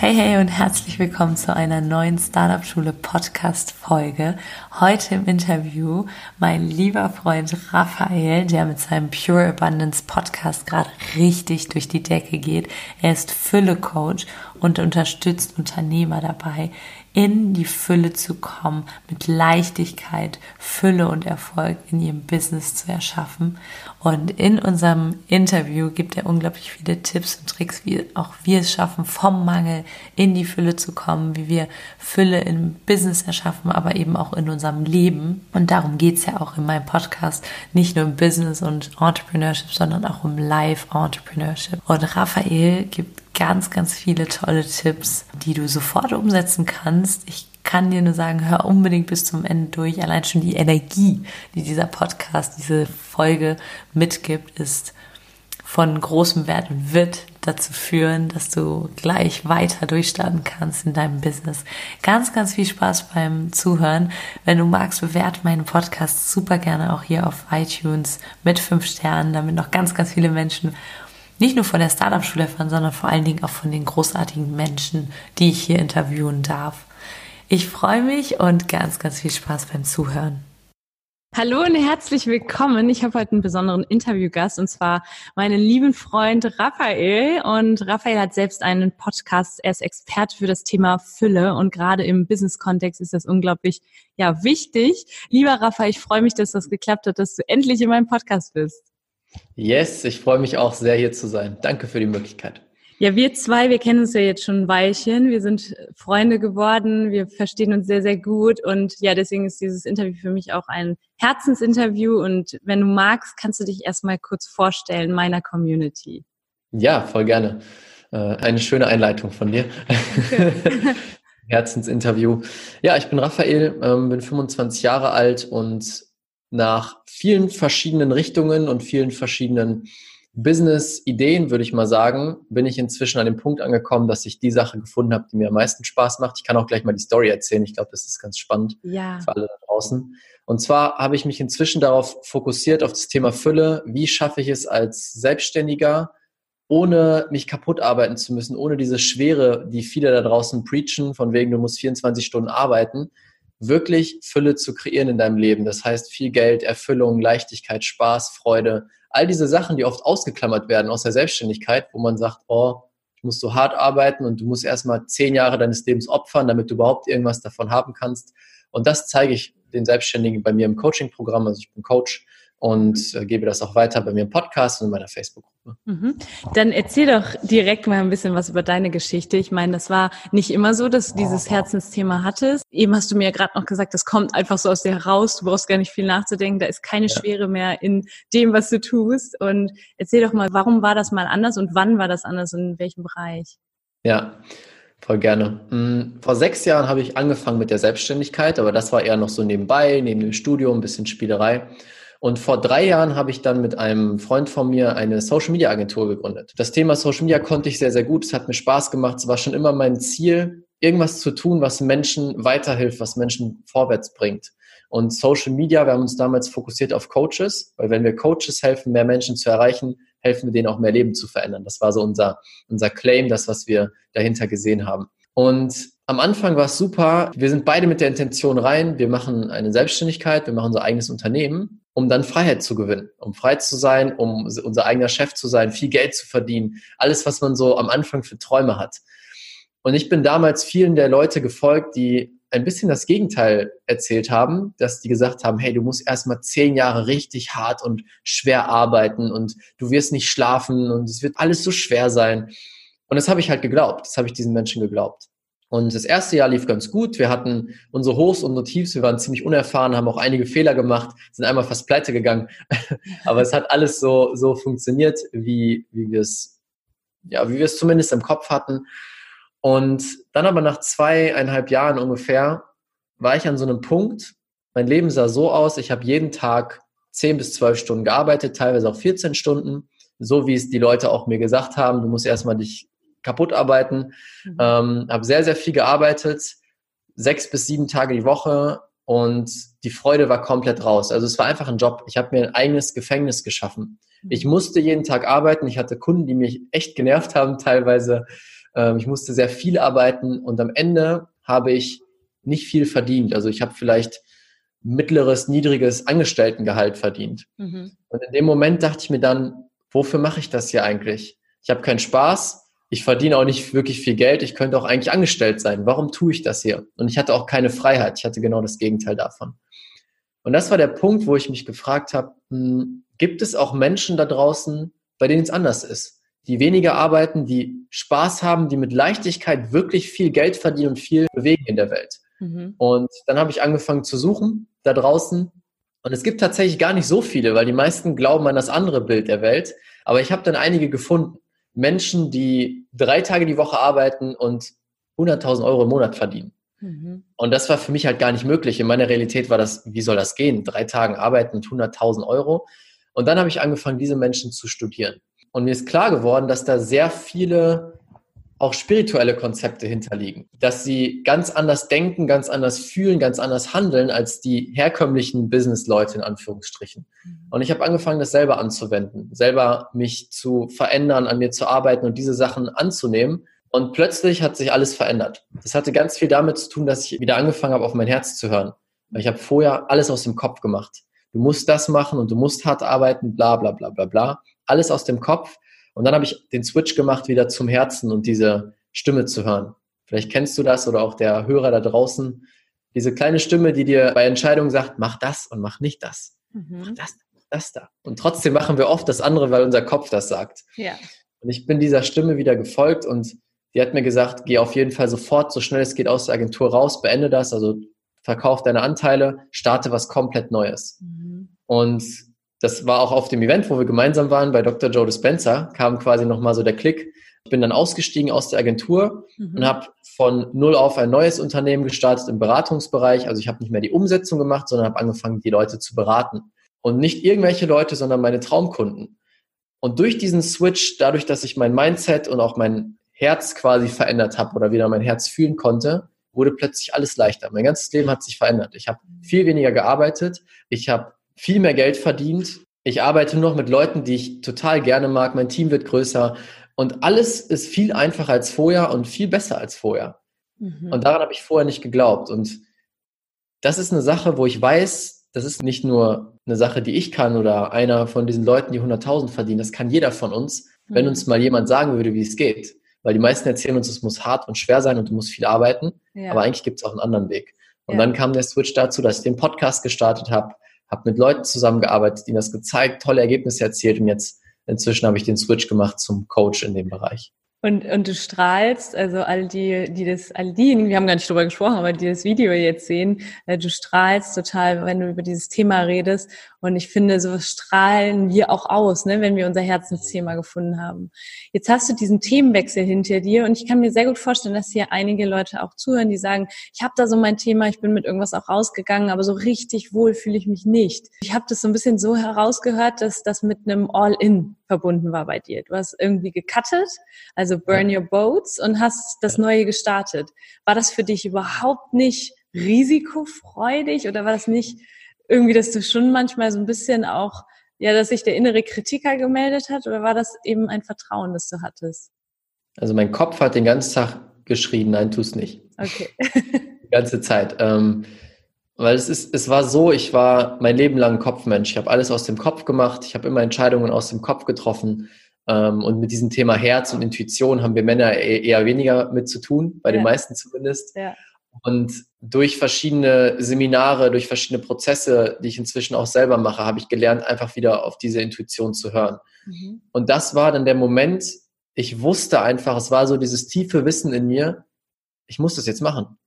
Hey, hey und herzlich willkommen zu einer neuen Startup Schule Podcast Folge. Heute im Interview mein lieber Freund Raphael, der mit seinem Pure Abundance Podcast gerade richtig durch die Decke geht. Er ist Fülle Coach und unterstützt Unternehmer dabei, in die Fülle zu kommen, mit Leichtigkeit, Fülle und Erfolg in ihrem Business zu erschaffen. Und in unserem Interview gibt er unglaublich viele Tipps und Tricks, wie auch wir es schaffen, vom Mangel in die Fülle zu kommen, wie wir Fülle im Business erschaffen, aber eben auch in unserem Leben. Und darum geht's ja auch in meinem Podcast, nicht nur im Business und Entrepreneurship, sondern auch um Live-Entrepreneurship. Und Raphael gibt ganz, ganz viele tolle Tipps, die du sofort umsetzen kannst. Ich kann dir nur sagen, hör unbedingt bis zum Ende durch. Allein schon die Energie, die dieser Podcast, diese Folge mitgibt, ist von großem Wert und wird dazu führen, dass du gleich weiter durchstarten kannst in deinem Business. Ganz, ganz viel Spaß beim Zuhören. Wenn du magst, bewerte meinen Podcast super gerne auch hier auf iTunes mit fünf Sternen, damit noch ganz, ganz viele Menschen nicht nur von der Startup-Schule erfahren, sondern vor allen Dingen auch von den großartigen Menschen, die ich hier interviewen darf. Ich freue mich und ganz, ganz viel Spaß beim Zuhören. Hallo und herzlich willkommen. Ich habe heute einen besonderen Interviewgast und zwar meinen lieben Freund Raphael. Und Raphael hat selbst einen Podcast. Er ist Experte für das Thema Fülle und gerade im Business-Kontext ist das unglaublich ja wichtig. Lieber Raphael, ich freue mich, dass das geklappt hat, dass du endlich in meinem Podcast bist. Yes, ich freue mich auch sehr hier zu sein. Danke für die Möglichkeit. Ja, wir zwei, wir kennen uns ja jetzt schon ein Weilchen. Wir sind Freunde geworden. Wir verstehen uns sehr, sehr gut. Und ja, deswegen ist dieses Interview für mich auch ein Herzensinterview. Und wenn du magst, kannst du dich erstmal kurz vorstellen meiner Community. Ja, voll gerne. Äh, eine schöne Einleitung von dir. Herzensinterview. Ja, ich bin Raphael, ähm, bin 25 Jahre alt und nach vielen verschiedenen Richtungen und vielen verschiedenen Business-Ideen, würde ich mal sagen, bin ich inzwischen an dem Punkt angekommen, dass ich die Sache gefunden habe, die mir am meisten Spaß macht. Ich kann auch gleich mal die Story erzählen. Ich glaube, das ist ganz spannend ja. für alle da draußen. Und zwar habe ich mich inzwischen darauf fokussiert, auf das Thema Fülle. Wie schaffe ich es als Selbstständiger, ohne mich kaputt arbeiten zu müssen, ohne diese Schwere, die viele da draußen preachen, von wegen, du musst 24 Stunden arbeiten, wirklich Fülle zu kreieren in deinem Leben. Das heißt viel Geld, Erfüllung, Leichtigkeit, Spaß, Freude, all diese Sachen, die oft ausgeklammert werden aus der Selbstständigkeit, wo man sagt, oh, ich muss so hart arbeiten und du musst erstmal zehn Jahre deines Lebens opfern, damit du überhaupt irgendwas davon haben kannst. Und das zeige ich den Selbstständigen bei mir im Coaching-Programm. Also ich bin Coach und äh, gebe das auch weiter bei mir im Podcast und in meiner Facebook-Gruppe. Mhm. Dann erzähl doch direkt mal ein bisschen was über deine Geschichte. Ich meine, das war nicht immer so, dass du dieses Herzensthema hattest. Eben hast du mir ja gerade noch gesagt, das kommt einfach so aus dir heraus. Du brauchst gar nicht viel nachzudenken. Da ist keine ja. Schwere mehr in dem, was du tust. Und erzähl doch mal, warum war das mal anders und wann war das anders und in welchem Bereich? Ja, Voll gerne. Mm, vor sechs Jahren habe ich angefangen mit der Selbstständigkeit, aber das war eher noch so nebenbei, neben dem Studium, ein bisschen Spielerei. Und vor drei Jahren habe ich dann mit einem Freund von mir eine Social Media Agentur gegründet. Das Thema Social Media konnte ich sehr, sehr gut. Es hat mir Spaß gemacht. Es war schon immer mein Ziel, irgendwas zu tun, was Menschen weiterhilft, was Menschen vorwärts bringt. Und Social Media, wir haben uns damals fokussiert auf Coaches, weil wenn wir Coaches helfen, mehr Menschen zu erreichen, helfen wir denen auch mehr Leben zu verändern. Das war so unser, unser Claim, das, was wir dahinter gesehen haben. Und am Anfang war es super. Wir sind beide mit der Intention rein. Wir machen eine Selbstständigkeit, wir machen unser eigenes Unternehmen um dann Freiheit zu gewinnen, um frei zu sein, um unser eigener Chef zu sein, viel Geld zu verdienen, alles, was man so am Anfang für Träume hat. Und ich bin damals vielen der Leute gefolgt, die ein bisschen das Gegenteil erzählt haben, dass die gesagt haben, hey, du musst erstmal zehn Jahre richtig hart und schwer arbeiten und du wirst nicht schlafen und es wird alles so schwer sein. Und das habe ich halt geglaubt, das habe ich diesen Menschen geglaubt. Und das erste Jahr lief ganz gut. Wir hatten unsere Hochs und Tiefs. Wir waren ziemlich unerfahren, haben auch einige Fehler gemacht, sind einmal fast pleite gegangen. Aber es hat alles so, so funktioniert, wie, wie wir es, ja, wie wir es zumindest im Kopf hatten. Und dann aber nach zweieinhalb Jahren ungefähr war ich an so einem Punkt, mein Leben sah so aus, ich habe jeden Tag 10 bis 12 Stunden gearbeitet, teilweise auch 14 Stunden, so wie es die Leute auch mir gesagt haben, du musst erstmal dich kaputt arbeiten. Mhm. Ähm, habe sehr, sehr viel gearbeitet, sechs bis sieben Tage die Woche und die Freude war komplett raus. Also es war einfach ein Job. Ich habe mir ein eigenes Gefängnis geschaffen. Mhm. Ich musste jeden Tag arbeiten. Ich hatte Kunden, die mich echt genervt haben teilweise. Ähm, ich musste sehr viel arbeiten und am Ende habe ich nicht viel verdient. Also ich habe vielleicht mittleres, niedriges Angestelltengehalt verdient. Mhm. Und in dem Moment dachte ich mir dann, wofür mache ich das hier eigentlich? Ich habe keinen Spaß, ich verdiene auch nicht wirklich viel Geld, ich könnte auch eigentlich angestellt sein. Warum tue ich das hier? Und ich hatte auch keine Freiheit, ich hatte genau das Gegenteil davon. Und das war der Punkt, wo ich mich gefragt habe, hm, gibt es auch Menschen da draußen, bei denen es anders ist? Die weniger arbeiten, die Spaß haben, die mit Leichtigkeit wirklich viel Geld verdienen und viel bewegen in der Welt. Mhm. Und dann habe ich angefangen zu suchen da draußen. Und es gibt tatsächlich gar nicht so viele, weil die meisten glauben an das andere Bild der Welt. Aber ich habe dann einige gefunden. Menschen, die drei Tage die Woche arbeiten und 100.000 Euro im Monat verdienen. Mhm. Und das war für mich halt gar nicht möglich. In meiner Realität war das, wie soll das gehen? Drei Tagen arbeiten mit 100.000 Euro. Und dann habe ich angefangen, diese Menschen zu studieren. Und mir ist klar geworden, dass da sehr viele auch spirituelle Konzepte hinterliegen, dass sie ganz anders denken, ganz anders fühlen, ganz anders handeln als die herkömmlichen Business-Leute in Anführungsstrichen. Mhm. Und ich habe angefangen, das selber anzuwenden, selber mich zu verändern, an mir zu arbeiten und diese Sachen anzunehmen. Und plötzlich hat sich alles verändert. Das hatte ganz viel damit zu tun, dass ich wieder angefangen habe, auf mein Herz zu hören. Weil ich habe vorher alles aus dem Kopf gemacht. Du musst das machen und du musst hart arbeiten, bla bla bla bla bla. Alles aus dem Kopf und dann habe ich den Switch gemacht wieder zum Herzen und diese Stimme zu hören. Vielleicht kennst du das oder auch der Hörer da draußen. Diese kleine Stimme, die dir bei Entscheidungen sagt, mach das und mach nicht das. Mhm. Mach das, das da. Und trotzdem machen wir oft das andere, weil unser Kopf das sagt. Ja. Und ich bin dieser Stimme wieder gefolgt und die hat mir gesagt, geh auf jeden Fall sofort, so schnell es geht aus der Agentur raus, beende das, also verkauf deine Anteile, starte was komplett Neues. Mhm. Und das war auch auf dem Event, wo wir gemeinsam waren, bei Dr. Joe Dispenza, kam quasi nochmal so der Klick. Ich bin dann ausgestiegen aus der Agentur mhm. und habe von null auf ein neues Unternehmen gestartet im Beratungsbereich. Also ich habe nicht mehr die Umsetzung gemacht, sondern habe angefangen, die Leute zu beraten. Und nicht irgendwelche Leute, sondern meine Traumkunden. Und durch diesen Switch, dadurch, dass ich mein Mindset und auch mein Herz quasi verändert habe oder wieder mein Herz fühlen konnte, wurde plötzlich alles leichter. Mein ganzes Leben hat sich verändert. Ich habe viel weniger gearbeitet. Ich habe viel mehr Geld verdient. Ich arbeite nur noch mit Leuten, die ich total gerne mag. Mein Team wird größer. Und alles ist viel einfacher als vorher und viel besser als vorher. Mhm. Und daran habe ich vorher nicht geglaubt. Und das ist eine Sache, wo ich weiß, das ist nicht nur eine Sache, die ich kann oder einer von diesen Leuten, die 100.000 verdienen. Das kann jeder von uns, mhm. wenn uns mal jemand sagen würde, wie es geht. Weil die meisten erzählen uns, es muss hart und schwer sein und du musst viel arbeiten. Ja. Aber eigentlich gibt es auch einen anderen Weg. Und ja. dann kam der Switch dazu, dass ich den Podcast gestartet habe, habe mit Leuten zusammengearbeitet, ihnen das gezeigt, tolle Ergebnisse erzielt und jetzt inzwischen habe ich den Switch gemacht zum Coach in dem Bereich. Und, und du strahlst, also all die, die das, all diejenigen, wir haben gar nicht drüber gesprochen, aber die das Video jetzt sehen, äh, du strahlst total, wenn du über dieses Thema redest. Und ich finde, so strahlen wir auch aus, ne, wenn wir unser Herzensthema gefunden haben. Jetzt hast du diesen Themenwechsel hinter dir und ich kann mir sehr gut vorstellen, dass hier einige Leute auch zuhören, die sagen, ich habe da so mein Thema, ich bin mit irgendwas auch rausgegangen, aber so richtig wohl fühle ich mich nicht. Ich habe das so ein bisschen so herausgehört, dass das mit einem All-In verbunden war bei dir. Du hast irgendwie gecuttet, also Burn Your Boats und hast das Neue gestartet. War das für dich überhaupt nicht risikofreudig oder war das nicht irgendwie, dass du schon manchmal so ein bisschen auch, ja, dass sich der innere Kritiker gemeldet hat oder war das eben ein Vertrauen, das du hattest? Also mein Kopf hat den ganzen Tag geschrien, nein, tu es nicht. Okay. Die ganze Zeit. Ähm, weil es ist, es war so, ich war mein Leben lang Kopfmensch. Ich habe alles aus dem Kopf gemacht. Ich habe immer Entscheidungen aus dem Kopf getroffen. Ähm, und mit diesem Thema Herz und Intuition haben wir Männer e-, eher weniger mit zu tun, bei ja. den meisten zumindest. Ja. Und durch verschiedene Seminare, durch verschiedene Prozesse, die ich inzwischen auch selber mache, habe ich gelernt, einfach wieder auf diese Intuition zu hören. Mhm. Und das war dann der Moment, ich wusste einfach, es war so dieses tiefe Wissen in mir, ich muss das jetzt machen.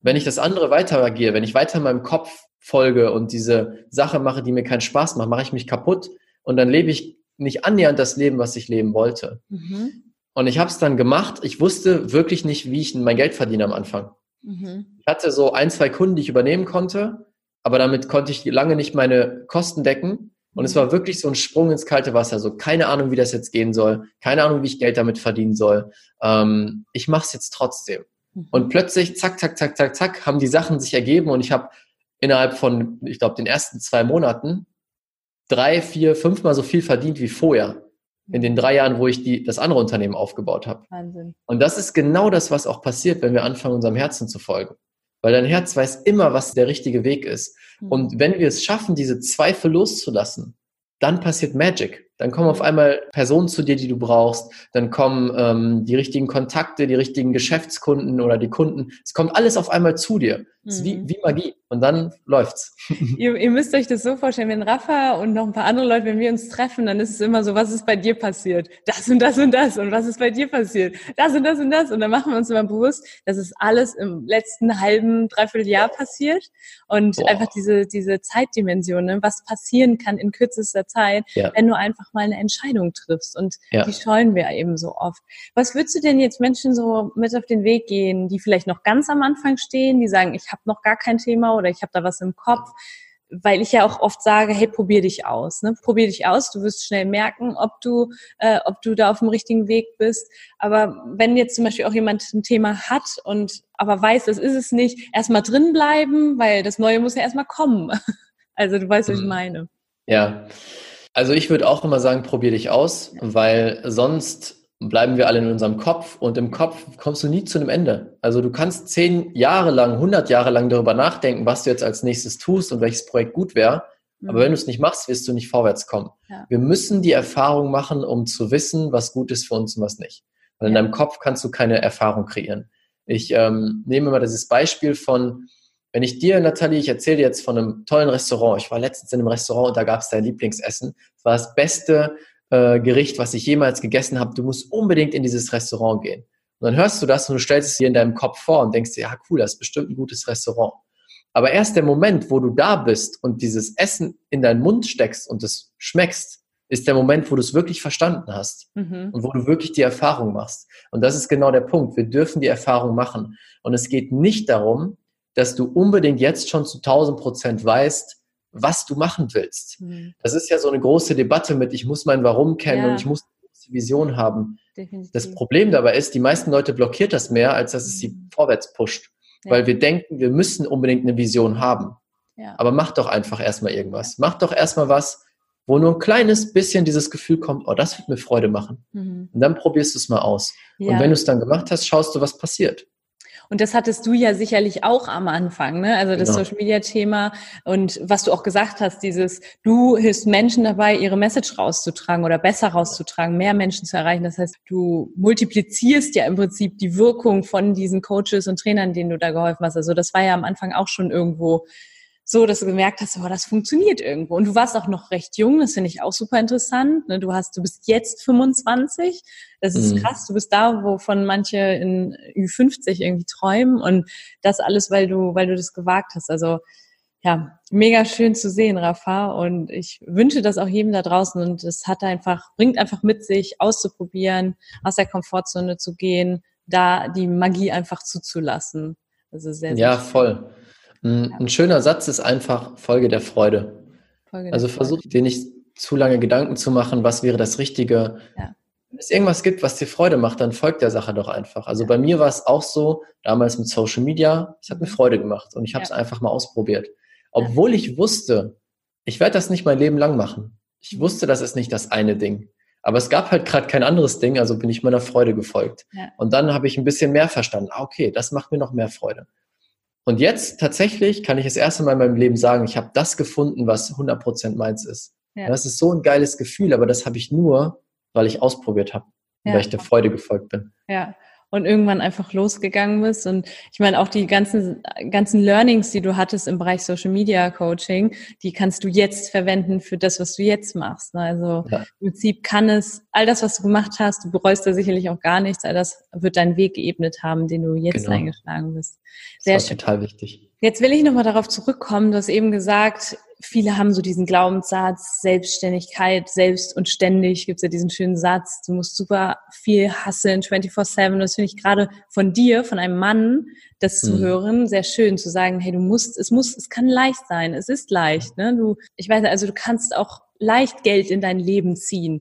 Wenn ich das andere weiter agiere, wenn ich weiter meinem Kopf folge und diese Sache mache, die mir keinen Spaß macht, mache ich mich kaputt und dann lebe ich nicht annähernd das Leben, was ich leben wollte. Mhm. Und ich habe es dann gemacht. Ich wusste wirklich nicht, wie ich mein Geld verdiene am Anfang. Mhm. Ich hatte so ein, zwei Kunden, die ich übernehmen konnte, aber damit konnte ich lange nicht meine Kosten decken. Und es war wirklich so ein Sprung ins kalte Wasser. So keine Ahnung, wie das jetzt gehen soll, keine Ahnung, wie ich Geld damit verdienen soll. Ähm, ich mache es jetzt trotzdem. Mhm. Und plötzlich, zack, zack, zack, zack, zack, haben die Sachen sich ergeben und ich habe innerhalb von, ich glaube, den ersten zwei Monaten drei, vier, fünfmal so viel verdient wie vorher. In den drei Jahren, wo ich die, das andere Unternehmen aufgebaut habe. Wahnsinn. Und das ist genau das, was auch passiert, wenn wir anfangen, unserem Herzen zu folgen. Weil dein Herz weiß immer, was der richtige Weg ist. Mhm. Und wenn wir es schaffen, diese Zweifel loszulassen, dann passiert Magic. Dann kommen auf einmal Personen zu dir, die du brauchst. Dann kommen ähm, die richtigen Kontakte, die richtigen Geschäftskunden oder die Kunden. Es kommt alles auf einmal zu dir. Es ist wie, mhm. wie Magie. Und dann läuft's. Ihr, ihr müsst euch das so vorstellen, wenn Rafa und noch ein paar andere Leute, wenn wir uns treffen, dann ist es immer so, was ist bei dir passiert? Das und das und das. Und was ist bei dir passiert? Das und das und das. Und dann machen wir uns immer bewusst, dass es alles im letzten halben, dreiviertel Jahr passiert. Und Boah. einfach diese, diese Zeitdimension, ne? was passieren kann in kürzester Zeit, ja. wenn du einfach mal eine Entscheidung triffst. Und ja. die scheuen wir eben so oft. Was würdest du denn jetzt Menschen so mit auf den Weg gehen, die vielleicht noch ganz am Anfang stehen, die sagen, ich habe noch gar kein Thema oder ich habe da was im Kopf? weil ich ja auch oft sage, hey, probier dich aus, ne? Probier dich aus, du wirst schnell merken, ob du, äh, ob du da auf dem richtigen Weg bist. Aber wenn jetzt zum Beispiel auch jemand ein Thema hat und aber weiß, das ist es nicht, erstmal drin bleiben, weil das Neue muss ja erstmal kommen. Also du weißt, was ich mhm. meine. Ja. Also ich würde auch immer sagen, probier dich aus, weil sonst bleiben wir alle in unserem Kopf und im Kopf kommst du nie zu einem Ende. Also du kannst zehn Jahre lang, hundert Jahre lang darüber nachdenken, was du jetzt als nächstes tust und welches Projekt gut wäre. Mhm. Aber wenn du es nicht machst, wirst du nicht vorwärts kommen. Ja. Wir müssen die Erfahrung machen, um zu wissen, was gut ist für uns und was nicht. Weil in deinem Kopf kannst du keine Erfahrung kreieren. Ich ähm, nehme mal dieses Beispiel von, wenn ich dir, Nathalie, ich erzähle dir jetzt von einem tollen Restaurant. Ich war letztens in einem Restaurant und da gab es dein Lieblingsessen. Es war das beste äh, Gericht, was ich jemals gegessen habe. Du musst unbedingt in dieses Restaurant gehen. Und dann hörst du das und du stellst es dir in deinem Kopf vor und denkst dir, ja cool, das ist bestimmt ein gutes Restaurant. Aber erst der Moment, wo du da bist und dieses Essen in deinen Mund steckst und es schmeckst, ist der Moment, wo du es wirklich verstanden hast mhm. und wo du wirklich die Erfahrung machst. Und das ist genau der Punkt. Wir dürfen die Erfahrung machen. Und es geht nicht darum, dass du unbedingt jetzt schon zu 1000 Prozent weißt, was du machen willst. Mhm. Das ist ja so eine große Debatte mit, ich muss mein Warum kennen ja. und ich muss eine Vision haben. Definitiv. Das Problem dabei ist, die meisten Leute blockiert das mehr, als dass es sie mhm. vorwärts pusht. Ja. Weil wir denken, wir müssen unbedingt eine Vision haben. Ja. Aber mach doch einfach erstmal irgendwas. Mach doch erstmal was, wo nur ein kleines bisschen dieses Gefühl kommt, oh, das wird mir Freude machen. Mhm. Und dann probierst du es mal aus. Und wenn du es dann gemacht hast, schaust du, was passiert. Und das hattest du ja sicherlich auch am Anfang, ne? Also das genau. Social Media Thema und was du auch gesagt hast, dieses, du hilfst Menschen dabei, ihre Message rauszutragen oder besser rauszutragen, mehr Menschen zu erreichen. Das heißt, du multiplizierst ja im Prinzip die Wirkung von diesen Coaches und Trainern, denen du da geholfen hast. Also das war ja am Anfang auch schon irgendwo so, dass du gemerkt hast, oh, das funktioniert irgendwo. Und du warst auch noch recht jung, das finde ich auch super interessant. Ne? Du hast, du bist jetzt 25. Das ist mhm. krass. Du bist da, wovon manche in Ü50 irgendwie träumen. Und das alles, weil du, weil du das gewagt hast. Also, ja, mega schön zu sehen, Rafa. Und ich wünsche das auch jedem da draußen. Und es hat einfach, bringt einfach mit sich, auszuprobieren, aus der Komfortzone zu gehen, da die Magie einfach zuzulassen. Also sehr, sehr Ja, schön. voll. Ein, ein schöner Satz ist einfach Folge der Freude. Folge der also versuch dir nicht zu lange Gedanken zu machen, was wäre das Richtige. Ja. Wenn es irgendwas gibt, was dir Freude macht, dann folgt der Sache doch einfach. Also ja. bei mir war es auch so, damals mit Social Media, es hat mir mhm. Freude gemacht und ich habe es ja. einfach mal ausprobiert. Obwohl ich wusste, ich werde das nicht mein Leben lang machen. Ich mhm. wusste, das ist nicht das eine Ding. Aber es gab halt gerade kein anderes Ding, also bin ich meiner Freude gefolgt. Und dann habe ich ein bisschen mehr verstanden. Ah, okay, das macht mir noch mehr Freude. Und jetzt tatsächlich kann ich das erste Mal in meinem Leben sagen, ich habe das gefunden, was 100% meins ist. Ja. Das ist so ein geiles Gefühl, aber das habe ich nur, weil ich ausprobiert habe, ja. weil ich der Freude gefolgt bin. Ja. Und irgendwann einfach losgegangen bist. Und ich meine, auch die ganzen, ganzen Learnings, die du hattest im Bereich Social Media Coaching, die kannst du jetzt verwenden für das, was du jetzt machst. Also ja. im Prinzip kann es all das, was du gemacht hast, du bereust da sicherlich auch gar nichts, all das wird deinen Weg geebnet haben, den du jetzt genau. eingeschlagen bist. Sehr das war schön. total wichtig. Jetzt will ich nochmal darauf zurückkommen, du hast eben gesagt, viele haben so diesen Glaubenssatz, Selbstständigkeit, selbst und ständig, gibt's ja diesen schönen Satz, du musst super viel hasseln, 24-7, das finde ich gerade von dir, von einem Mann, das zu hm. hören, sehr schön zu sagen, hey, du musst, es muss, es kann leicht sein, es ist leicht, ne? Du, ich weiß, also du kannst auch leicht Geld in dein Leben ziehen.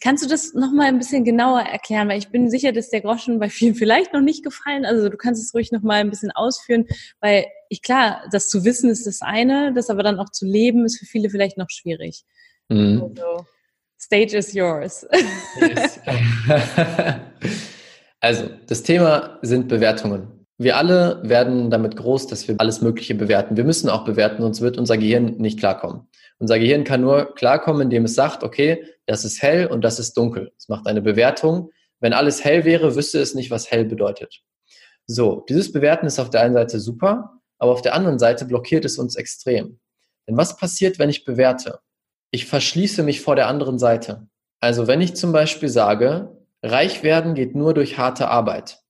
Kannst du das nochmal ein bisschen genauer erklären? Weil ich bin sicher, dass der Groschen bei vielen vielleicht noch nicht gefallen. Also du kannst es ruhig nochmal ein bisschen ausführen, weil ich klar, das zu wissen ist das eine, das aber dann auch zu leben ist für viele vielleicht noch schwierig. Mhm. Also, stage is yours. Yes. also, das Thema sind Bewertungen. Wir alle werden damit groß, dass wir alles Mögliche bewerten. Wir müssen auch bewerten, sonst wird unser Gehirn nicht klarkommen. Unser Gehirn kann nur klarkommen, indem es sagt, okay, das ist hell und das ist dunkel. Es macht eine Bewertung. Wenn alles hell wäre, wüsste es nicht, was hell bedeutet. So, dieses Bewerten ist auf der einen Seite super, aber auf der anderen Seite blockiert es uns extrem. Denn was passiert, wenn ich bewerte? Ich verschließe mich vor der anderen Seite. Also wenn ich zum Beispiel sage, reich werden geht nur durch harte Arbeit,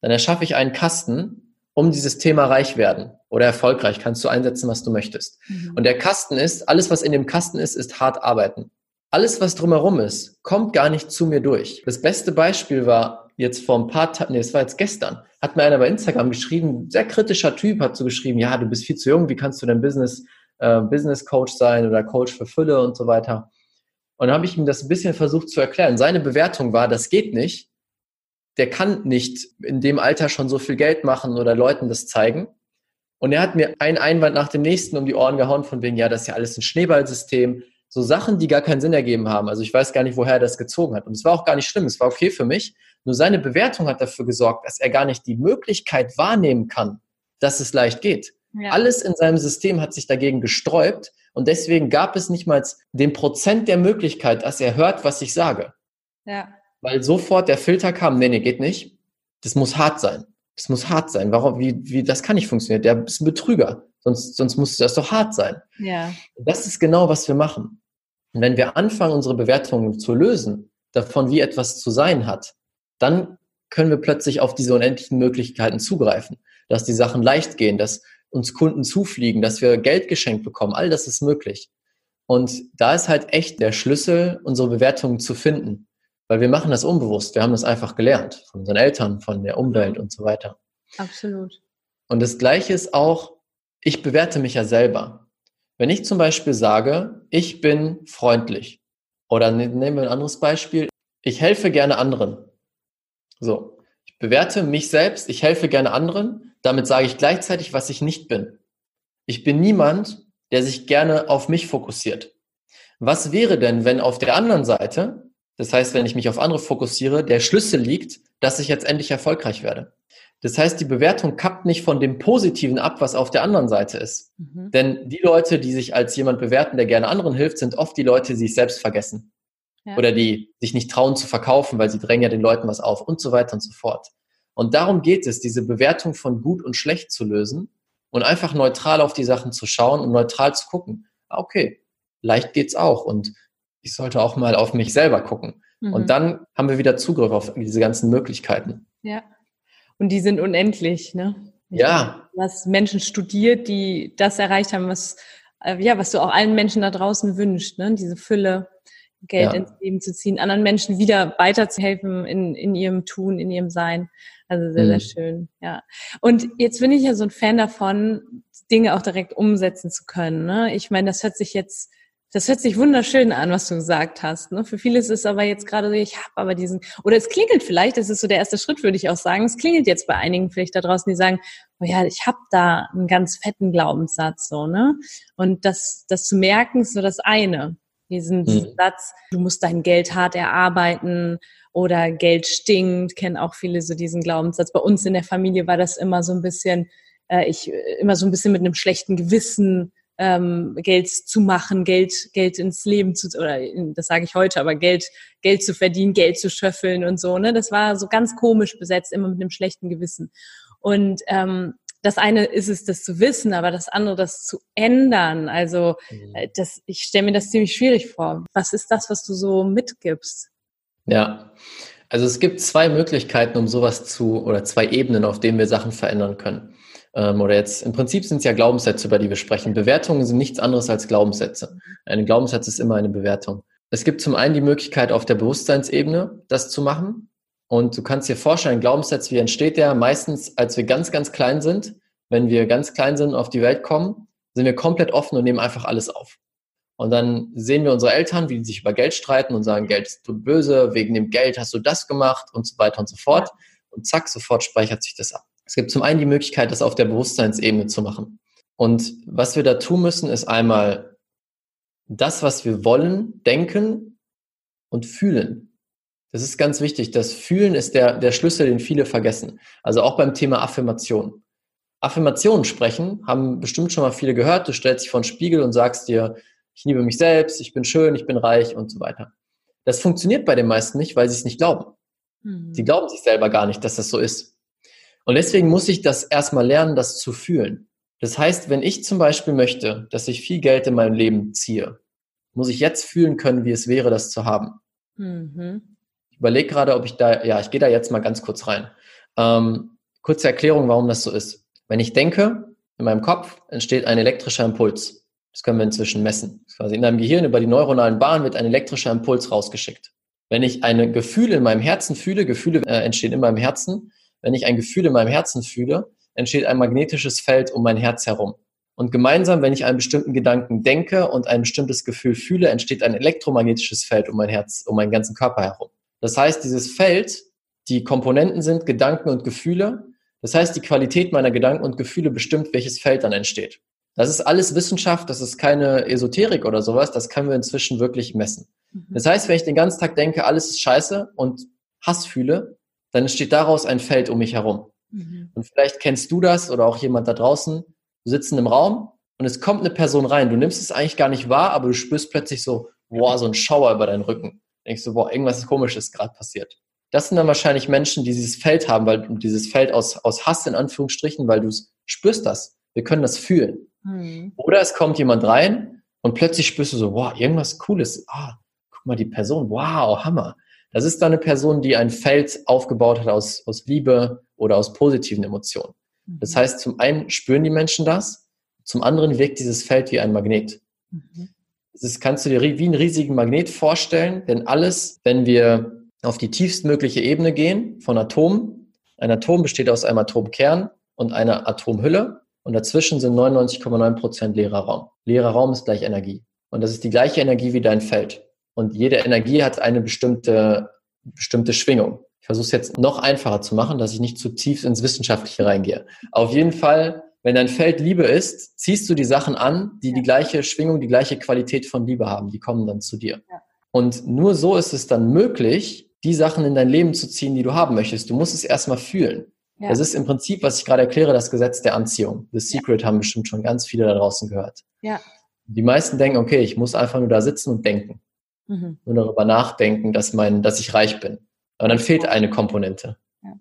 dann erschaffe ich einen Kasten, um dieses Thema reich werden oder erfolgreich kannst du einsetzen, was du möchtest. Mhm. Und der Kasten ist, alles, was in dem Kasten ist, ist hart arbeiten. Alles, was drumherum ist, kommt gar nicht zu mir durch. Das beste Beispiel war jetzt vor ein paar Tagen, nee, das war jetzt gestern, hat mir einer bei Instagram geschrieben, sehr kritischer Typ, hat so geschrieben, ja, du bist viel zu jung, wie kannst du denn Business, äh, Business Coach sein oder Coach für Fülle und so weiter. Und dann habe ich ihm das ein bisschen versucht zu erklären. Seine Bewertung war, das geht nicht, der kann nicht in dem Alter schon so viel Geld machen oder Leuten das zeigen. Und er hat mir einen Einwand nach dem nächsten um die Ohren gehauen, von wegen, ja, das ist ja alles ein Schneeballsystem. So Sachen, die gar keinen Sinn ergeben haben. Also ich weiß gar nicht, woher er das gezogen hat. Und es war auch gar nicht schlimm, es war okay für mich. Nur seine Bewertung hat dafür gesorgt, dass er gar nicht die Möglichkeit wahrnehmen kann, dass es leicht geht. Ja. Alles in seinem System hat sich dagegen gesträubt und deswegen gab es nicht mal den Prozent der Möglichkeit, dass er hört, was ich sage. Ja weil sofort der Filter kam, nee, nee, geht nicht. Das muss hart sein. Das muss hart sein. Warum, wie, wie, das kann nicht funktionieren. Der ist ein Betrüger. Sonst, sonst muss das doch hart sein. Ja. Das ist genau, was wir machen. Und wenn wir anfangen, unsere Bewertungen zu lösen, davon, wie etwas zu sein hat, dann können wir plötzlich auf diese unendlichen Möglichkeiten zugreifen. Dass die Sachen leicht gehen, dass uns Kunden zufliegen, dass wir Geld geschenkt bekommen. All das ist möglich. Und da ist halt echt der Schlüssel, unsere Bewertungen zu finden. Weil wir machen das unbewusst. Wir haben das einfach gelernt von unseren Eltern, von der Umwelt und so weiter. Absolut. Und das Gleiche ist auch, ich bewerte mich ja selber. Wenn ich zum Beispiel sage, ich bin freundlich oder ne, nehmen wir ein anderes Beispiel, ich helfe gerne anderen. So, ich bewerte mich selbst, ich helfe gerne anderen, damit sage ich gleichzeitig, was ich nicht bin. Ich bin niemand, der sich gerne auf mich fokussiert. Was wäre denn, wenn auf der anderen Seite das heißt, wenn ich mich auf andere fokussiere, der Schlüssel liegt, dass ich jetzt endlich erfolgreich werde. Das heißt, die Bewertung kappt nicht von dem Positiven ab, was auf der anderen Seite ist. Mhm. Denn die Leute, die sich als jemand bewerten, der gerne anderen hilft, sind oft die Leute, die sich selbst vergessen. Ja. Oder die sich nicht trauen zu verkaufen, weil sie drängen ja den Leuten was auf und so weiter und so fort. Und darum geht es, diese Bewertung von gut und schlecht zu lösen und einfach neutral auf die Sachen zu schauen und neutral zu gucken. Ah, okay, leicht geht's auch. Und ich sollte auch mal auf mich selber gucken. Mhm. Und dann haben wir wieder Zugriff auf diese ganzen Möglichkeiten. Ja. Und die sind unendlich, ne? Ich ja. Was Menschen studiert, die das erreicht haben, was, äh, ja, was du auch allen Menschen da draußen wünschst, ne? Diese Fülle, Geld ja. ins Leben zu ziehen, anderen Menschen wieder weiterzuhelfen in, in ihrem Tun, in ihrem Sein. Also sehr, mhm. sehr schön, ja. Und jetzt bin ich ja so ein Fan davon, Dinge auch direkt umsetzen zu können. Ne? Ich meine, das hört sich jetzt das hört sich wunderschön an, was du gesagt hast. Ne? Für viele ist es aber jetzt gerade so, ich habe aber diesen, oder es klingelt vielleicht, das ist so der erste Schritt, würde ich auch sagen. Es klingelt jetzt bei einigen vielleicht da draußen, die sagen, oh ja, ich habe da einen ganz fetten Glaubenssatz so, ne? Und das, das zu merken, ist so das eine. Diesen, mhm. Satz, du musst dein Geld hart erarbeiten oder Geld stinkt, kennen auch viele so diesen Glaubenssatz. Bei uns in der Familie war das immer so ein bisschen, äh, ich immer so ein bisschen mit einem schlechten Gewissen ähm, Geld zu machen, Geld, Geld ins Leben zu, oder das sage ich heute, aber Geld, Geld zu verdienen, Geld zu schöffeln und so, ne? Das war so ganz komisch besetzt, immer mit einem schlechten Gewissen. Und ähm, das eine ist es, das zu wissen, aber das andere, das zu ändern. Also mhm. Äh, das, ich stelle mir das ziemlich schwierig vor. Was ist das, was du so mitgibst? Ja, also es gibt zwei Möglichkeiten, um sowas zu, oder zwei Ebenen, auf denen wir Sachen verändern können. Ähm, oder jetzt, im Prinzip sind es ja Glaubenssätze, über die wir sprechen. Bewertungen sind nichts anderes als Glaubenssätze. Ein Glaubenssatz ist immer eine Bewertung. Es gibt zum einen die Möglichkeit, auf der Bewusstseinsebene das zu machen. Und du kannst dir vorstellen, ein Glaubenssatz, wie entsteht der? Meistens, als wir ganz, ganz klein sind, wenn wir ganz klein sind und auf die Welt kommen, sind wir komplett offen und nehmen einfach alles auf. Und dann sehen wir unsere Eltern, wie die sich über Geld streiten und sagen, Geld ist böse, wegen dem Geld hast du das gemacht und so weiter und so fort. Und zack, sofort speichert sich das ab. Es gibt zum einen die Möglichkeit, das auf der Bewusstseinsebene zu machen. Und was wir da tun müssen, ist einmal das, was wir wollen, denken und fühlen. Das ist ganz wichtig. Das Fühlen ist der, der Schlüssel, den viele vergessen. Also auch beim Thema Affirmation. Affirmationen sprechen haben bestimmt schon mal viele gehört. Du stellst dich vor den Spiegel und sagst dir, ich liebe mich selbst, ich bin schön, ich bin reich und so weiter. Das funktioniert bei den meisten nicht, weil sie es nicht glauben. Mhm. Sie glauben sich selber gar nicht, dass das so ist. Und deswegen muss ich das erstmal lernen, das zu fühlen. Das heißt, wenn ich zum Beispiel möchte, dass ich viel Geld in meinem Leben ziehe, muss ich jetzt fühlen können, wie es wäre, das zu haben. Mhm. Ich überlege gerade, ob ich da, ja, ich gehe da jetzt mal ganz kurz rein. Ähm, kurze Erklärung, warum das so ist. Wenn ich denke, in meinem Kopf entsteht ein elektrischer Impuls. Das können wir inzwischen messen. Quasi in deinem Gehirn über die neuronalen Bahnen wird ein elektrischer Impuls rausgeschickt. Wenn ich ein Gefühl in meinem Herzen fühle, Gefühle äh, entstehen in meinem Herzen, wenn ich ein Gefühl in meinem Herzen fühle, entsteht ein magnetisches Feld um mein Herz herum. Und gemeinsam, wenn ich einen bestimmten Gedanken denke und ein bestimmtes Gefühl fühle, entsteht ein elektromagnetisches Feld um mein Herz, um meinen ganzen Körper herum. Das heißt, dieses Feld, die Komponenten sind Gedanken und Gefühle. Das heißt, die Qualität meiner Gedanken und Gefühle bestimmt, welches Feld dann entsteht. Das ist alles Wissenschaft, das ist keine Esoterik oder sowas, das können wir inzwischen wirklich messen. Mhm. Das heißt, wenn ich den ganzen Tag denke, alles ist scheiße und Hass fühle, dann entsteht daraus ein Feld um mich herum. Mhm. Und vielleicht kennst du das oder auch jemand da draußen, du sitzt in einem Raum und es kommt eine Person rein, du nimmst es eigentlich gar nicht wahr, aber du spürst plötzlich so, boah, so ein Schauer über deinen Rücken. Denkst du, boah, irgendwas komisches gerade passiert. Das sind dann wahrscheinlich Menschen, die dieses Feld haben, weil dieses Feld aus, aus Hass in Anführungsstrichen, weil du spürst das. Wir können das fühlen. Mhm. Oder es kommt jemand rein und plötzlich spürst du so, wow, irgendwas Cooles. Ah, guck mal, die Person, wow, Hammer. Das ist dann eine Person, die ein Feld aufgebaut hat aus, aus Liebe oder aus positiven Emotionen. Mhm. Das heißt, zum einen spüren die Menschen das, zum anderen wirkt dieses Feld wie ein Magnet. Mhm. Das kannst du dir wie einen riesigen Magnet vorstellen, denn alles, wenn wir auf die tiefstmögliche Ebene gehen von Atomen, ein Atom besteht aus einem Atomkern und einer Atomhülle und dazwischen sind 99,9 Prozent leerer Raum. Leerer Raum ist gleich Energie. Und das ist die gleiche Energie wie dein Feld. Und jede Energie hat eine bestimmte, bestimmte Schwingung. Ich versuche es jetzt noch einfacher zu machen, dass ich nicht zu tief ins Wissenschaftliche reingehe. Auf jeden Fall, wenn dein Feld Liebe ist, ziehst du die Sachen an, die die gleiche Schwingung, die gleiche Qualität von Liebe haben. Die kommen dann zu dir. Und nur so ist es dann möglich, die Sachen in dein Leben zu ziehen, die du haben möchtest. Du musst es erstmal fühlen. Ja. Das ist im Prinzip, was ich gerade erkläre, das Gesetz der Anziehung. The Secret ja. haben bestimmt schon ganz viele da draußen gehört. Ja. Die meisten denken, okay, ich muss einfach nur da sitzen und denken. Mhm. Nur darüber nachdenken, dass, mein, dass ich reich bin. Aber dann fehlt eine Komponente. Ja.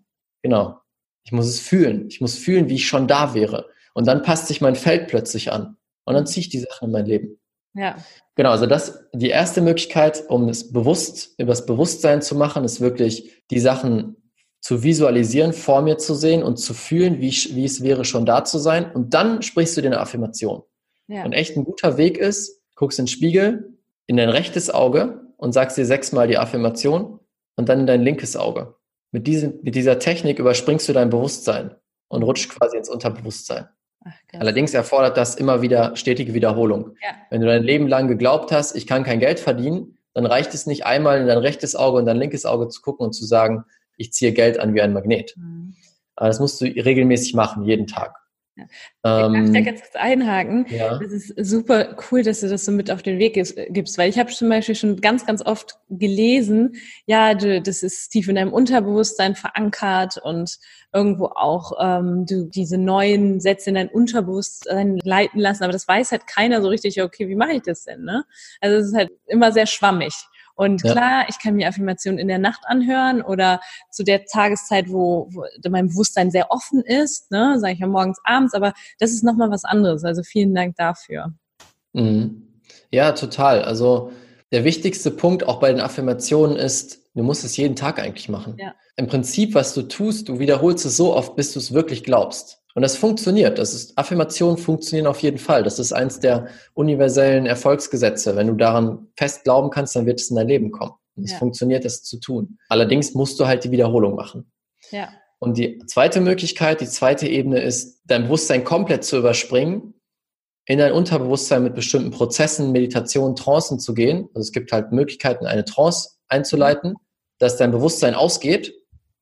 Genau. Ich muss es fühlen. Ich muss fühlen, wie ich schon da wäre. Und dann passt sich mein Feld plötzlich an. Und dann ziehe ich die Sachen in mein Leben. Ja. Genau, also das, die erste Möglichkeit, um es bewusst, über das Bewusstsein zu machen, ist wirklich die Sachen zu visualisieren, vor mir zu sehen und zu fühlen, wie, wie es wäre, schon da zu sein. Und dann sprichst du dir eine Affirmation. Ja. Und echt ein guter Weg ist, guckst in den Spiegel, in dein rechtes Auge und sagst dir sechsmal die Affirmation und dann in dein linkes Auge. Mit, diesem, mit dieser Technik überspringst du dein Bewusstsein und rutscht quasi ins Unterbewusstsein. Ach, Allerdings erfordert das immer wieder stetige Wiederholung. Ja. Wenn du dein Leben lang geglaubt hast, ich kann kein Geld verdienen, dann reicht es nicht einmal in dein rechtes Auge und dein linkes Auge zu gucken und zu sagen, ich ziehe Geld an wie ein Magnet. Mhm. Aber das musst du regelmäßig machen, jeden Tag. Ja. Ähm, ich darf da ganz kurz einhaken. Ja. Das ist super cool, dass du das so mit auf den Weg gibst, weil ich habe zum Beispiel schon ganz, ganz oft gelesen, ja, du, das ist tief in deinem Unterbewusstsein verankert und irgendwo auch ähm, du diese neuen Sätze in dein Unterbewusstsein leiten lassen, aber das weiß halt keiner so richtig, okay, wie mache ich das denn? Ne? Also es ist halt immer sehr schwammig. Und ja. klar, ich kann mir Affirmationen in der Nacht anhören oder zu der Tageszeit, wo, wo mein Bewusstsein sehr offen ist, ne, sage ich ja morgens, abends, aber das ist nochmal was anderes. Also vielen Dank dafür. Mhm. Ja, total. Also der wichtigste Punkt auch bei den Affirmationen ist, du musst es jeden Tag eigentlich machen. Ja. Im Prinzip, was du tust, du wiederholst es so oft, bis du es wirklich glaubst. Und das funktioniert. Das ist, Affirmationen funktionieren auf jeden Fall. Das ist eins der universellen Erfolgsgesetze. Wenn du daran fest glauben kannst, dann wird es in dein Leben kommen. Und es ja. funktioniert, das zu tun. Allerdings musst du halt die Wiederholung machen. Ja. Und die zweite Möglichkeit, die zweite Ebene ist, dein Bewusstsein komplett zu überspringen, in dein Unterbewusstsein mit bestimmten Prozessen, Meditationen, Trancen zu gehen. Also es gibt halt Möglichkeiten, eine Trance einzuleiten, dass dein Bewusstsein ausgeht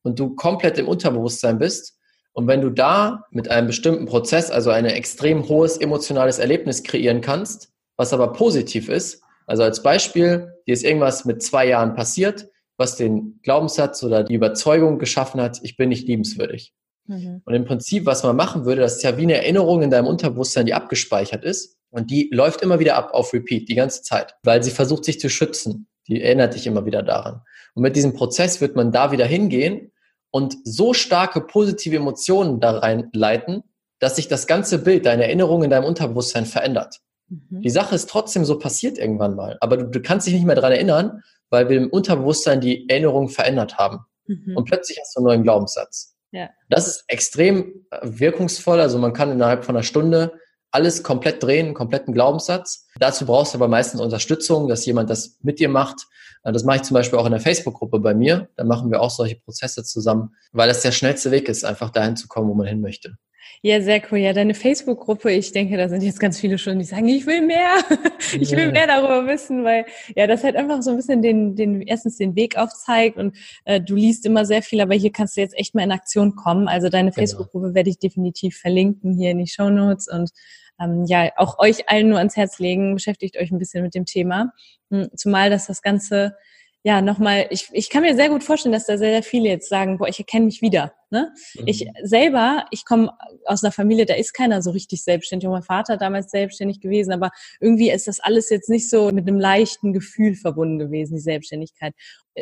und du komplett im Unterbewusstsein bist und wenn du da mit einem bestimmten Prozess, also ein extrem hohes emotionales Erlebnis kreieren kannst, was aber positiv ist, also als Beispiel, dir ist irgendwas mit zwei Jahren passiert, was den Glaubenssatz oder die Überzeugung geschaffen hat, ich bin nicht liebenswürdig. Mhm. Und im Prinzip, was man machen würde, das ist ja wie eine Erinnerung in deinem Unterbewusstsein, die abgespeichert ist. Und die läuft immer wieder ab auf Repeat, die ganze Zeit, weil sie versucht, sich zu schützen. Die erinnert dich immer wieder daran. Und mit diesem Prozess wird man da wieder hingehen und so starke positive Emotionen da reinleiten, dass sich das ganze Bild, deine Erinnerung in deinem Unterbewusstsein verändert. Mhm. Die Sache ist trotzdem so passiert irgendwann mal, aber du, du kannst dich nicht mehr daran erinnern, weil wir im Unterbewusstsein die Erinnerung verändert haben. Mhm. Und plötzlich hast du einen neuen Glaubenssatz. Ja. Das ist extrem äh, wirkungsvoll. Also man kann innerhalb von einer Stunde alles komplett drehen, einen kompletten Glaubenssatz. Dazu brauchst du aber meistens Unterstützung, dass jemand das mit dir macht. Äh, das mache ich zum Beispiel auch in der Facebook-Gruppe bei mir. Da machen wir auch solche Prozesse zusammen, weil das der schnellste Weg ist, einfach dahin zu kommen, wo man hin möchte. Ja, sehr cool. Ja, deine Facebook-Gruppe, ich denke, da sind jetzt ganz viele schon, die sagen, ich will mehr, ich will mehr darüber wissen, weil ja, das halt einfach so ein bisschen den, den erstens den Weg aufzeigt und äh, du liest immer sehr viel, aber hier kannst du jetzt echt mal in Aktion kommen. Also deine genau. Facebook-Gruppe werde ich definitiv verlinken hier in die Show Notes und ähm, ja, auch euch allen nur ans Herz legen, beschäftigt euch ein bisschen mit dem Thema. Hm, zumal, dass das Ganze ja, nochmal, ich, ich kann mir sehr gut vorstellen, dass da sehr, sehr viele jetzt sagen, boah, ich erkenne mich wieder. Ne? Mhm. Ich selber, ich komme aus einer Familie, da ist keiner so richtig selbstständig. Auch mein Vater damals selbstständig gewesen, aber irgendwie ist das alles jetzt nicht so mit einem leichten Gefühl verbunden gewesen, die Selbstständigkeit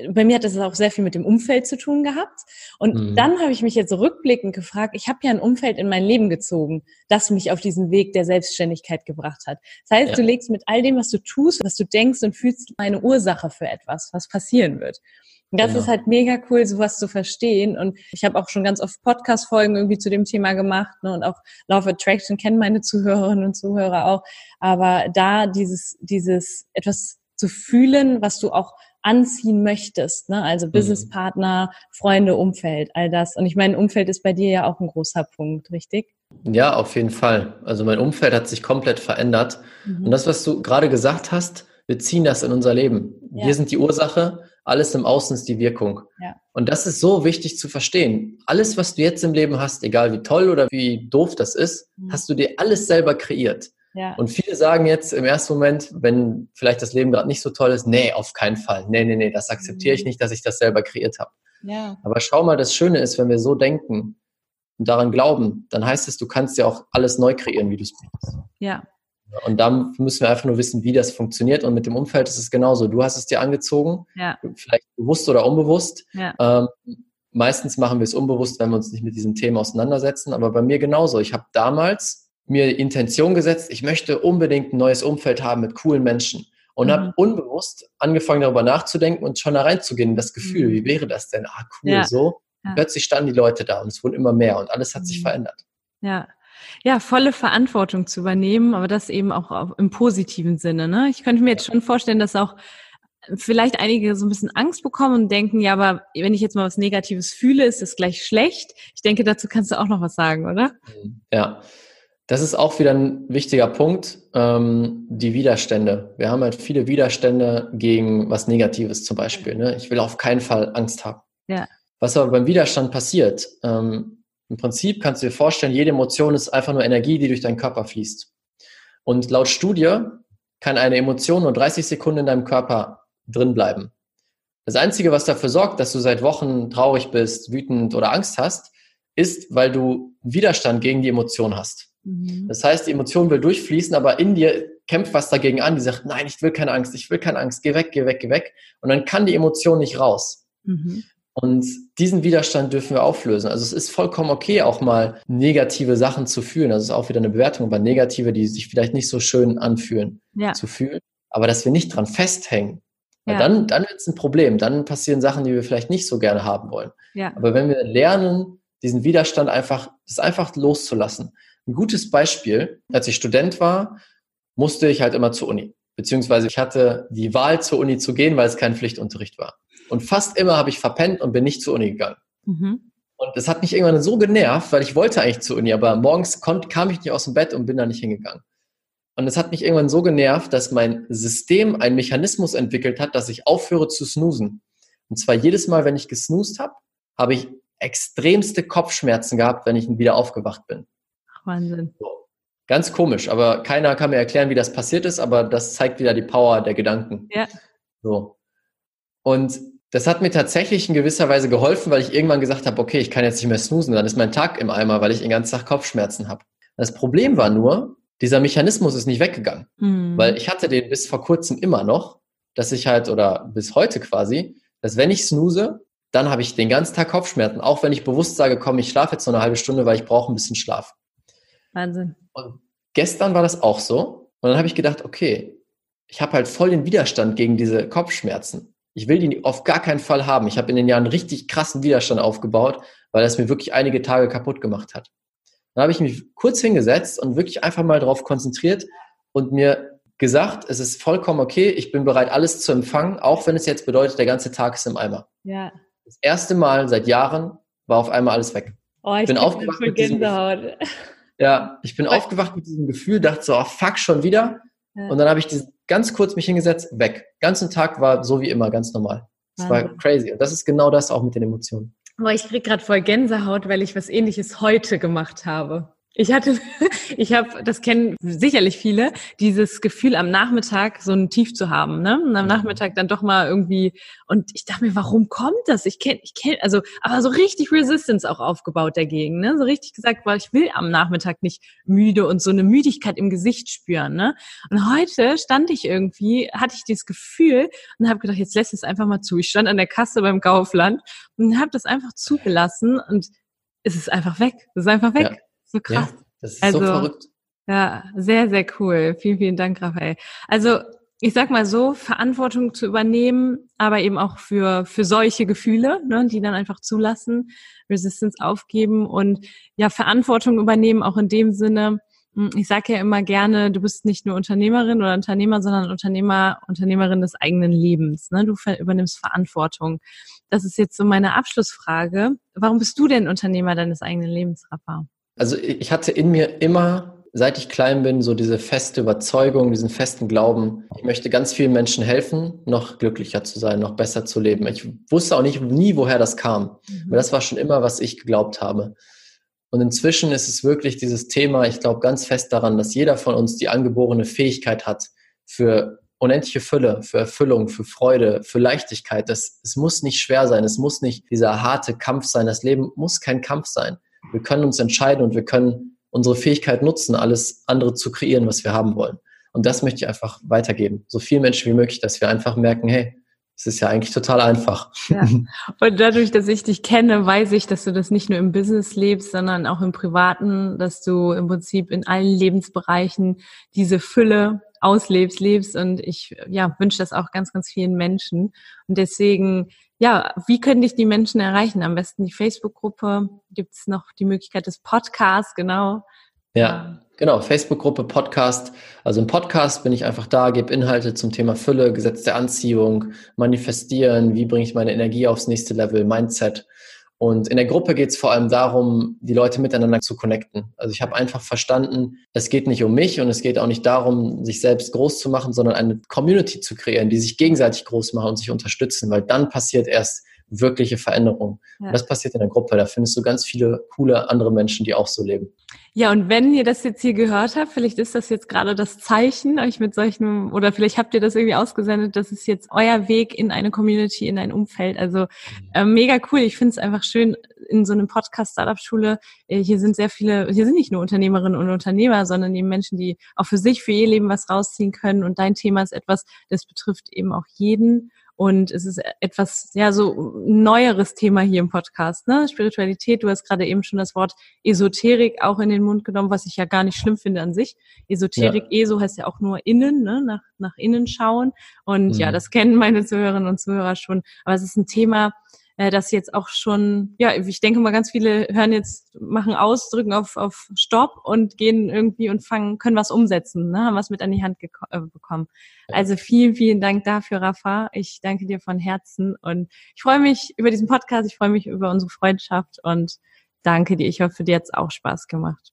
bei mir hat das auch sehr viel mit dem Umfeld zu tun gehabt. Und mhm. dann habe ich mich jetzt rückblickend gefragt, ich habe ja ein Umfeld in mein Leben gezogen, das mich auf diesen Weg der Selbstständigkeit gebracht hat. Das heißt, ja. du legst mit all dem, was du tust, was du denkst und fühlst, eine Ursache für etwas, was passieren wird. Und das genau. ist halt mega cool, sowas zu verstehen. Und ich habe auch schon ganz oft Podcast-Folgen irgendwie zu dem Thema gemacht. Ne? Und auch Love Attraction kennen meine Zuhörerinnen und Zuhörer auch. Aber da dieses, dieses etwas zu fühlen, was du auch anziehen möchtest, ne? Also mhm. Businesspartner, Freunde, Umfeld, all das. Und ich meine, Umfeld ist bei dir ja auch ein großer Punkt, richtig? Ja, auf jeden Fall. Also mein Umfeld hat sich komplett verändert. Mhm. Und das, was du gerade gesagt hast, wir ziehen das in unser Leben. Ja. Wir sind die Ursache, alles im Außen ist die Wirkung. Ja. Und das ist so wichtig zu verstehen. Alles, was du jetzt im Leben hast, egal wie toll oder wie doof das ist, mhm. hast du dir alles selber kreiert. Ja. Und viele sagen jetzt im ersten Moment, wenn vielleicht das Leben gerade nicht so toll ist, nee, auf keinen Fall. Nee, nee, nee, das akzeptiere ich mhm. nicht, dass ich das selber kreiert habe. Ja. Aber schau mal, das Schöne ist, wenn wir so denken und daran glauben, dann heißt es, du kannst ja auch alles neu kreieren, wie du es brauchst. Ja. Und da müssen wir einfach nur wissen, wie das funktioniert. Und mit dem Umfeld ist es genauso. Du hast es dir angezogen, ja. vielleicht bewusst oder unbewusst. Ja. Ähm, meistens machen wir es unbewusst, wenn wir uns nicht mit diesem Thema auseinandersetzen. Aber bei mir genauso. Ich habe damals mir Intention gesetzt, ich möchte unbedingt ein neues Umfeld haben mit coolen Menschen. Und mhm. habe unbewusst angefangen darüber nachzudenken und schon da reinzugehen, das Gefühl, mhm. wie wäre das denn? Ah, cool, ja. so. Plötzlich standen die Leute da und es wurden immer mehr und alles hat mhm. sich verändert. Ja. Ja, volle Verantwortung zu übernehmen, aber das eben auch im positiven Sinne. Ne? Ich könnte mir jetzt schon vorstellen, dass auch vielleicht einige so ein bisschen Angst bekommen und denken, ja, aber wenn ich jetzt mal was Negatives fühle, ist das gleich schlecht. Ich denke, dazu kannst du auch noch was sagen, oder? Ja, das ist auch wieder ein wichtiger Punkt, ähm, die Widerstände. Wir haben halt viele Widerstände gegen was Negatives zum Beispiel. Ne? Ich will auf keinen Fall Angst haben. Ja. Was aber beim Widerstand passiert, ähm, im Prinzip kannst du dir vorstellen, jede Emotion ist einfach nur Energie, die durch deinen Körper fließt. Und laut Studie kann eine Emotion nur 30 Sekunden in deinem Körper drin bleiben. Das Einzige, was dafür sorgt, dass du seit Wochen traurig bist, wütend oder Angst hast, ist, weil du Widerstand gegen die Emotion hast. Mhm. Das heißt, die Emotion will durchfließen, aber in dir kämpft was dagegen an, die sagt, nein, ich will keine Angst, ich will keine Angst, geh weg, geh weg, geh weg. Und dann kann die Emotion nicht raus. Mhm. Und diesen Widerstand dürfen wir auflösen. Also es ist vollkommen okay, auch mal negative Sachen zu fühlen. Also es ist auch wieder eine Bewertung, aber negative, die sich vielleicht nicht so schön anfühlen, ja. zu fühlen. Aber dass wir nicht dran festhängen. Ja. dann, dann wird es ein Problem. Dann passieren Sachen, die wir vielleicht nicht so gerne haben wollen. Ja. Aber wenn wir lernen, diesen Widerstand einfach, das einfach loszulassen. Ein gutes Beispiel, als ich Student war, musste ich halt immer zur Uni. Beziehungsweise ich hatte die Wahl, zur Uni zu gehen, weil es kein Pflichtunterricht war. Und fast immer habe ich verpennt und bin nicht zur Uni gegangen. Mhm. Und das hat mich irgendwann so genervt, weil ich wollte eigentlich zur Uni, aber morgens kon- kam ich nicht aus dem Bett und bin da nicht hingegangen. Und es hat mich irgendwann so genervt, dass mein System einen Mechanismus entwickelt hat, dass ich aufhöre zu snoosen. Und zwar jedes Mal, wenn ich gesnoost habe, habe ich extremste Kopfschmerzen gehabt, wenn ich wieder aufgewacht bin. Ach, Wahnsinn. So. Ganz komisch, aber keiner kann mir erklären, wie das passiert ist, aber das zeigt wieder die Power der Gedanken. Ja. So. Und das hat mir tatsächlich in gewisser Weise geholfen, weil ich irgendwann gesagt habe, okay, ich kann jetzt nicht mehr snoosen, dann ist mein Tag im Eimer, weil ich den ganzen Tag Kopfschmerzen habe. Das Problem war nur, dieser Mechanismus ist nicht weggegangen, mhm. weil ich hatte den bis vor kurzem immer noch, dass ich halt, oder bis heute quasi, dass wenn ich snooze, dann habe ich den ganzen Tag Kopfschmerzen, auch wenn ich bewusst sage, komm, ich schlafe jetzt noch eine halbe Stunde, weil ich brauche ein bisschen Schlaf. Wahnsinn. Und gestern war das auch so. Und dann habe ich gedacht, okay, ich habe halt voll den Widerstand gegen diese Kopfschmerzen. Ich will die auf gar keinen Fall haben. Ich habe in den Jahren richtig krassen Widerstand aufgebaut, weil das mir wirklich einige Tage kaputt gemacht hat. Dann habe ich mich kurz hingesetzt und wirklich einfach mal darauf konzentriert und mir gesagt, es ist vollkommen okay, ich bin bereit, alles zu empfangen, auch wenn es jetzt bedeutet, der ganze Tag ist im Eimer. Ja. Das erste Mal seit Jahren war auf einmal alles weg. Oh, ich bin aufgewacht mit diesem Ja, ich bin aufgewacht mit diesem Gefühl, dachte so, oh, fuck, schon wieder. Ja. Und dann habe ich ganz kurz mich hingesetzt, weg. Ganzen Tag war so wie immer, ganz normal. Das war crazy. Und das ist genau das auch mit den Emotionen. Boah, ich krieg gerade voll Gänsehaut, weil ich was ähnliches heute gemacht habe. Ich hatte, ich habe, das kennen sicherlich viele, dieses Gefühl am Nachmittag so ein Tief zu haben, ne? Und am mhm. Nachmittag dann doch mal irgendwie, und ich dachte mir, warum kommt das? Ich kenne, ich kenne, also, aber so richtig Resistance auch aufgebaut dagegen, ne? So richtig gesagt, weil ich will am Nachmittag nicht müde und so eine Müdigkeit im Gesicht spüren, ne? Und heute stand ich irgendwie, hatte ich dieses Gefühl und habe gedacht, jetzt lässt es einfach mal zu. Ich stand an der Kasse beim Kaufland und habe das einfach zugelassen und es ist einfach weg. Es ist einfach weg. Ja. So krass. Ja, das ist also, so verrückt. Ja, sehr, sehr cool. Vielen, vielen Dank, Raphael. Also ich sag mal so, Verantwortung zu übernehmen, aber eben auch für, für solche Gefühle, ne, die dann einfach zulassen, Resistance aufgeben und ja, Verantwortung übernehmen, auch in dem Sinne, hm, ich sage ja immer gerne, du bist nicht nur Unternehmerin oder Unternehmer, sondern Unternehmer, Unternehmerin des eigenen Lebens. Ne? Du übernimmst Verantwortung. Das ist jetzt so meine Abschlussfrage. Warum bist du denn Unternehmer deines eigenen Lebens, Rafa? Also ich hatte in mir immer, seit ich klein bin, so diese feste Überzeugung, diesen festen Glauben, ich möchte ganz vielen Menschen helfen, noch glücklicher zu sein, noch besser zu leben. Ich wusste auch nicht nie, woher das kam. Mhm. Aber das war schon immer, was ich geglaubt habe. Und inzwischen ist es wirklich dieses Thema, ich glaube ganz fest daran, dass jeder von uns die angeborene Fähigkeit hat für unendliche Fülle, für Erfüllung, für Freude, für Leichtigkeit. Das, es muss nicht schwer sein, es muss nicht dieser harte Kampf sein. Das Leben muss kein Kampf sein. Wir können uns entscheiden und wir können unsere Fähigkeit nutzen, alles andere zu kreieren, was wir haben wollen. Und das möchte ich einfach weitergeben. So viele Menschen wie möglich, dass wir einfach merken, hey, es ist ja eigentlich total einfach. Ja. Und dadurch, dass ich dich kenne, weiß ich, dass du das nicht nur im Business lebst, sondern auch im Privaten, dass du im Prinzip in allen Lebensbereichen diese Fülle auslebst, lebst. Und ich ja, wünsche das auch ganz, ganz vielen Menschen. Und deswegen ja, wie können dich die Menschen erreichen? Am besten die Facebook-Gruppe. Gibt es noch die Möglichkeit des Podcasts, genau. Ja, genau. Facebook-Gruppe, Podcast. Also im Podcast bin ich einfach da, gebe Inhalte zum Thema Fülle, Gesetz der Anziehung, Manifestieren, wie bringe ich meine Energie aufs nächste Level, Mindset. Und in der Gruppe geht es vor allem darum, die Leute miteinander zu connecten. Also ich habe einfach verstanden, es geht nicht um mich und es geht auch nicht darum, sich selbst groß zu machen, sondern eine Community zu kreieren, die sich gegenseitig groß machen und sich unterstützen, weil dann passiert erst wirkliche Veränderung. Ja. Und das passiert in der Gruppe. Da findest du ganz viele coole andere Menschen, die auch so leben. Ja, und wenn ihr das jetzt hier gehört habt, vielleicht ist das jetzt gerade das Zeichen, euch mit solchen, oder vielleicht habt ihr das irgendwie ausgesendet, das ist jetzt euer Weg in eine Community, in ein Umfeld. Also äh, mega cool. Ich finde es einfach schön, in so einem Podcast Startup-Schule, äh, hier sind sehr viele, hier sind nicht nur Unternehmerinnen und Unternehmer, sondern eben Menschen, die auch für sich, für ihr Leben was rausziehen können. Und dein Thema ist etwas, das betrifft eben auch jeden. Und es ist etwas, ja, so neueres Thema hier im Podcast, ne? Spiritualität. Du hast gerade eben schon das Wort Esoterik auch in den Mund genommen, was ich ja gar nicht schlimm finde an sich. Esoterik, ja. ESO heißt ja auch nur innen, ne? Nach, nach innen schauen. Und mhm. ja, das kennen meine Zuhörerinnen und Zuhörer schon. Aber es ist ein Thema, dass jetzt auch schon, ja, ich denke mal, ganz viele hören jetzt, machen aus, drücken auf, auf Stopp und gehen irgendwie und fangen, können was umsetzen, ne, haben was mit an die Hand äh, bekommen. Also vielen, vielen Dank dafür, Rafa. Ich danke dir von Herzen und ich freue mich über diesen Podcast, ich freue mich über unsere Freundschaft und danke dir. Ich hoffe, dir hat es auch Spaß gemacht.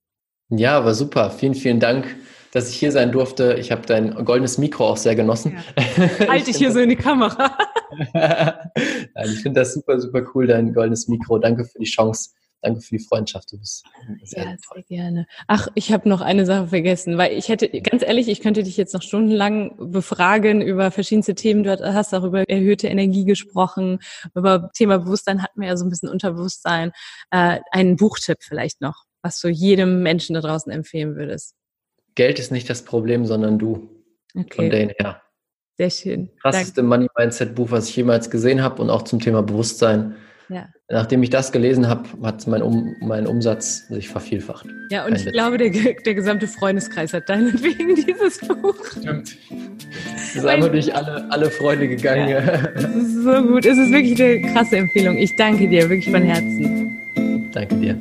Ja, war super. Vielen, vielen Dank dass ich hier sein durfte. Ich habe dein goldenes Mikro auch sehr genossen. Ja. Halte ich hier so in die Kamera. Nein, ich finde das super, super cool, dein goldenes Mikro. Danke für die Chance. Danke für die Freundschaft. Du bist sehr ja. Sehr gerne. Ach, ich habe noch eine Sache vergessen, weil ich hätte, ganz ehrlich, ich könnte dich jetzt noch stundenlang befragen über verschiedenste Themen. Du hast auch über erhöhte Energie gesprochen, über Thema Bewusstsein hatten wir ja so ein bisschen Unterbewusstsein. Äh, einen Buchtipp vielleicht noch, was du jedem Menschen da draußen empfehlen würdest. Geld ist nicht das Problem, sondern du. Okay. Von denen her. Sehr schön. Krasseste Money Mindset Buch, was ich jemals gesehen habe und auch zum Thema Bewusstsein. Ja. Nachdem ich das gelesen habe, hat mein, um, mein Umsatz sich vervielfacht. Ja, und Ein ich Witz. glaube, der, der gesamte Freundeskreis hat deinetwegen dieses Buch. Stimmt. Es ist einfach durch alle, alle Freunde gegangen. Ja, das ist so gut. Es ist wirklich eine krasse Empfehlung. Ich danke dir wirklich von Herzen. Danke dir.